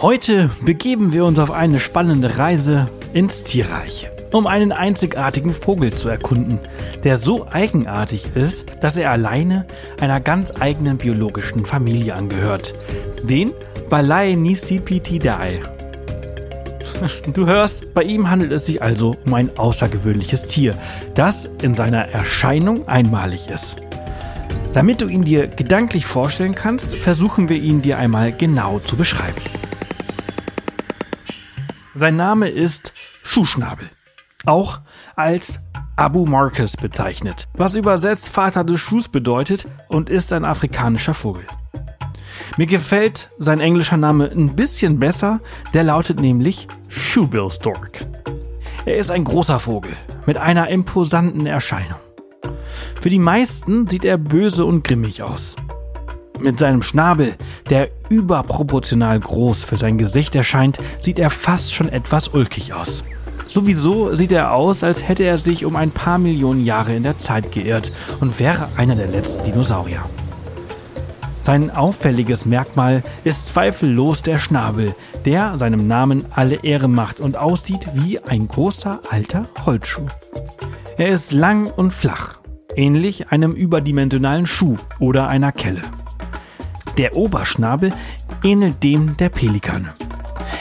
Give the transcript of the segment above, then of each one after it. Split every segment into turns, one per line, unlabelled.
Heute begeben wir uns auf eine spannende Reise ins Tierreich, um einen einzigartigen Vogel zu erkunden, der so eigenartig ist, dass er alleine einer ganz eigenen biologischen Familie angehört, den Balaenissipitidae. Du hörst, bei ihm handelt es sich also um ein außergewöhnliches Tier, das in seiner Erscheinung einmalig ist. Damit du ihn dir gedanklich vorstellen kannst, versuchen wir ihn dir einmal genau zu beschreiben. Sein Name ist Schuhschnabel, auch als Abu Marcus bezeichnet, was übersetzt Vater des Schuhs bedeutet und ist ein afrikanischer Vogel. Mir gefällt sein englischer Name ein bisschen besser, der lautet nämlich Shoebill Stork. Er ist ein großer Vogel mit einer imposanten Erscheinung. Für die meisten sieht er böse und grimmig aus. Mit seinem Schnabel, der überproportional groß für sein Gesicht erscheint, sieht er fast schon etwas ulkig aus. Sowieso sieht er aus, als hätte er sich um ein paar Millionen Jahre in der Zeit geirrt und wäre einer der letzten Dinosaurier. Sein auffälliges Merkmal ist zweifellos der Schnabel, der seinem Namen alle Ehre macht und aussieht wie ein großer alter Holzschuh. Er ist lang und flach, ähnlich einem überdimensionalen Schuh oder einer Kelle. Der Oberschnabel ähnelt dem der Pelikane.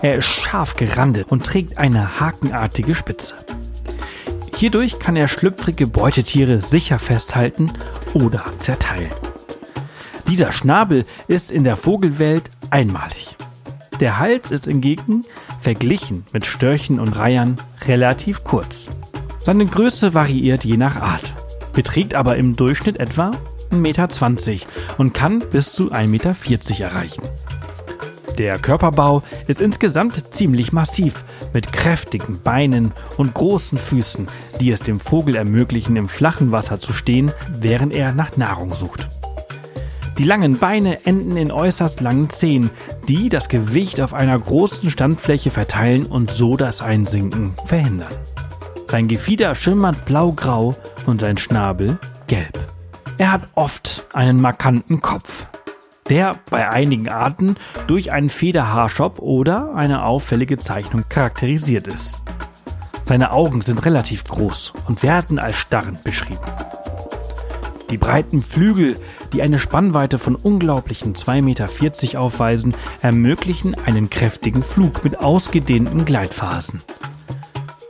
Er ist scharf gerandet und trägt eine hakenartige Spitze. Hierdurch kann er schlüpfrige Beutetiere sicher festhalten oder zerteilen. Dieser Schnabel ist in der Vogelwelt einmalig. Der Hals ist hingegen, verglichen mit Störchen und Reihern, relativ kurz. Seine Größe variiert je nach Art, beträgt aber im Durchschnitt etwa 1,20 Meter und kann bis zu 1,40 Meter erreichen. Der Körperbau ist insgesamt ziemlich massiv, mit kräftigen Beinen und großen Füßen, die es dem Vogel ermöglichen, im flachen Wasser zu stehen, während er nach Nahrung sucht. Die langen Beine enden in äußerst langen Zehen, die das Gewicht auf einer großen Standfläche verteilen und so das Einsinken verhindern. Sein Gefieder schimmert blaugrau und sein Schnabel. Er hat oft einen markanten Kopf, der bei einigen Arten durch einen Federhaarschopf oder eine auffällige Zeichnung charakterisiert ist. Seine Augen sind relativ groß und werden als starrend beschrieben. Die breiten Flügel, die eine Spannweite von unglaublichen 2,40 Meter aufweisen, ermöglichen einen kräftigen Flug mit ausgedehnten Gleitphasen.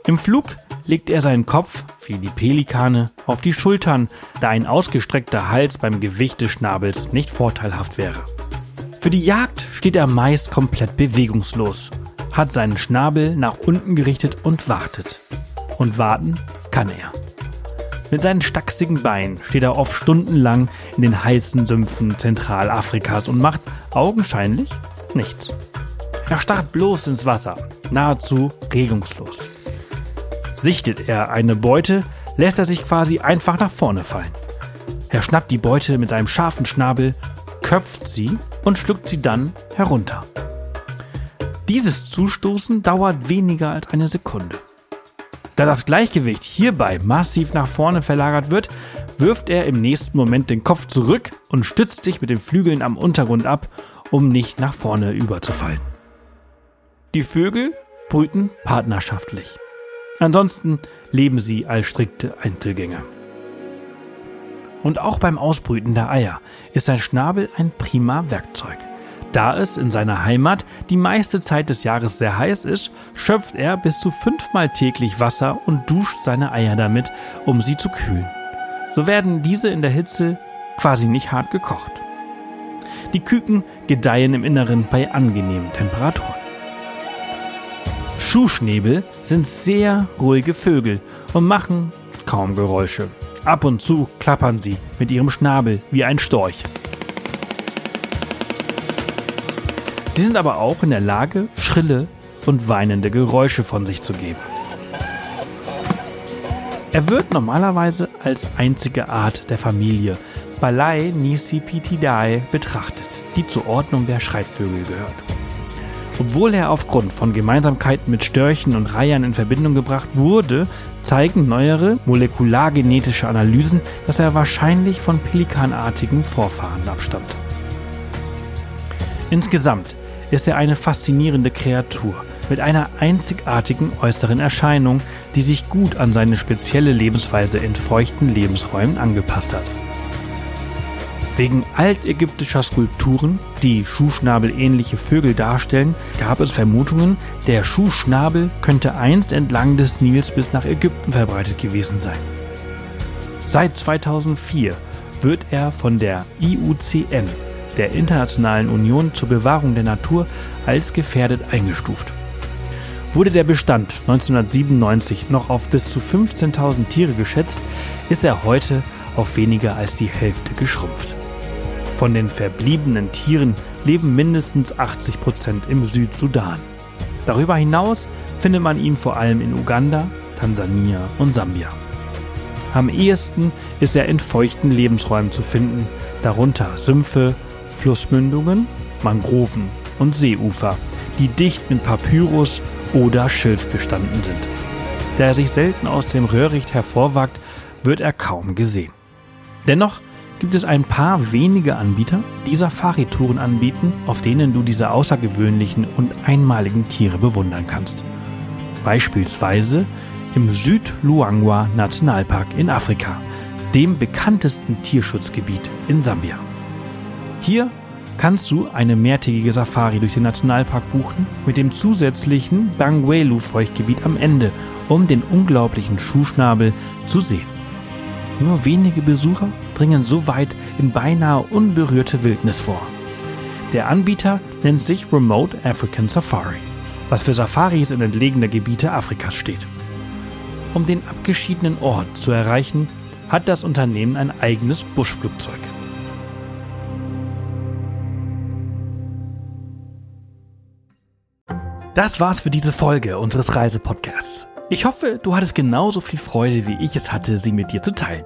Im Flug legt er seinen Kopf, wie die Pelikane, auf die Schultern, da ein ausgestreckter Hals beim Gewicht des Schnabels nicht vorteilhaft wäre. Für die Jagd steht er meist komplett bewegungslos, hat seinen Schnabel nach unten gerichtet und wartet. Und warten kann er. Mit seinen stachsigen Beinen steht er oft stundenlang in den heißen Sümpfen Zentralafrikas und macht augenscheinlich nichts. Er starrt bloß ins Wasser, nahezu regungslos. Sichtet er eine Beute, lässt er sich quasi einfach nach vorne fallen. Er schnappt die Beute mit seinem scharfen Schnabel, köpft sie und schluckt sie dann herunter. Dieses Zustoßen dauert weniger als eine Sekunde. Da das Gleichgewicht hierbei massiv nach vorne verlagert wird, wirft er im nächsten Moment den Kopf zurück und stützt sich mit den Flügeln am Untergrund ab, um nicht nach vorne überzufallen. Die Vögel brüten partnerschaftlich. Ansonsten leben sie als strikte Einzelgänger. Und auch beim Ausbrüten der Eier ist sein Schnabel ein prima Werkzeug. Da es in seiner Heimat die meiste Zeit des Jahres sehr heiß ist, schöpft er bis zu fünfmal täglich Wasser und duscht seine Eier damit, um sie zu kühlen. So werden diese in der Hitze quasi nicht hart gekocht. Die Küken gedeihen im Inneren bei angenehmen Temperaturen. Schuhschnäbel sind sehr ruhige Vögel und machen kaum Geräusche. Ab und zu klappern sie mit ihrem Schnabel wie ein Storch. Sie sind aber auch in der Lage, schrille und weinende Geräusche von sich zu geben. Er wird normalerweise als einzige Art der Familie Balai Nisipitidae betrachtet, die zur Ordnung der Schreibvögel gehört. Obwohl er aufgrund von Gemeinsamkeiten mit Störchen und Reihern in Verbindung gebracht wurde, zeigen neuere molekulargenetische Analysen, dass er wahrscheinlich von pelikanartigen Vorfahren abstammt. Insgesamt ist er eine faszinierende Kreatur mit einer einzigartigen äußeren Erscheinung, die sich gut an seine spezielle Lebensweise in feuchten Lebensräumen angepasst hat. Wegen altägyptischer Skulpturen, die Schuhschnabel-ähnliche Vögel darstellen, gab es Vermutungen, der Schuhschnabel könnte einst entlang des Nils bis nach Ägypten verbreitet gewesen sein. Seit 2004 wird er von der IUCN, der Internationalen Union zur Bewahrung der Natur, als gefährdet eingestuft. Wurde der Bestand 1997 noch auf bis zu 15.000 Tiere geschätzt, ist er heute auf weniger als die Hälfte geschrumpft. Von den verbliebenen Tieren leben mindestens 80 Prozent im Südsudan. Darüber hinaus findet man ihn vor allem in Uganda, Tansania und Sambia. Am ehesten ist er in feuchten Lebensräumen zu finden, darunter Sümpfe, Flussmündungen, Mangroven und Seeufer, die dicht mit Papyrus oder Schilf bestanden sind. Da er sich selten aus dem Röhricht hervorwagt, wird er kaum gesehen. Dennoch gibt es ein paar wenige Anbieter, die Safari-Touren anbieten, auf denen du diese außergewöhnlichen und einmaligen Tiere bewundern kannst. Beispielsweise im Südluangwa Nationalpark in Afrika, dem bekanntesten Tierschutzgebiet in Sambia. Hier kannst du eine mehrtägige Safari durch den Nationalpark buchen mit dem zusätzlichen Bangwelu-Feuchtgebiet am Ende, um den unglaublichen Schuhschnabel zu sehen. Nur wenige Besucher dringen so weit in beinahe unberührte Wildnis vor. Der Anbieter nennt sich Remote African Safari, was für Safaris in entlegene Gebiete Afrikas steht. Um den abgeschiedenen Ort zu erreichen, hat das Unternehmen ein eigenes Buschflugzeug. Das war's für diese Folge unseres Reisepodcasts. Ich hoffe, du hattest genauso viel Freude, wie ich es hatte, sie mit dir zu teilen.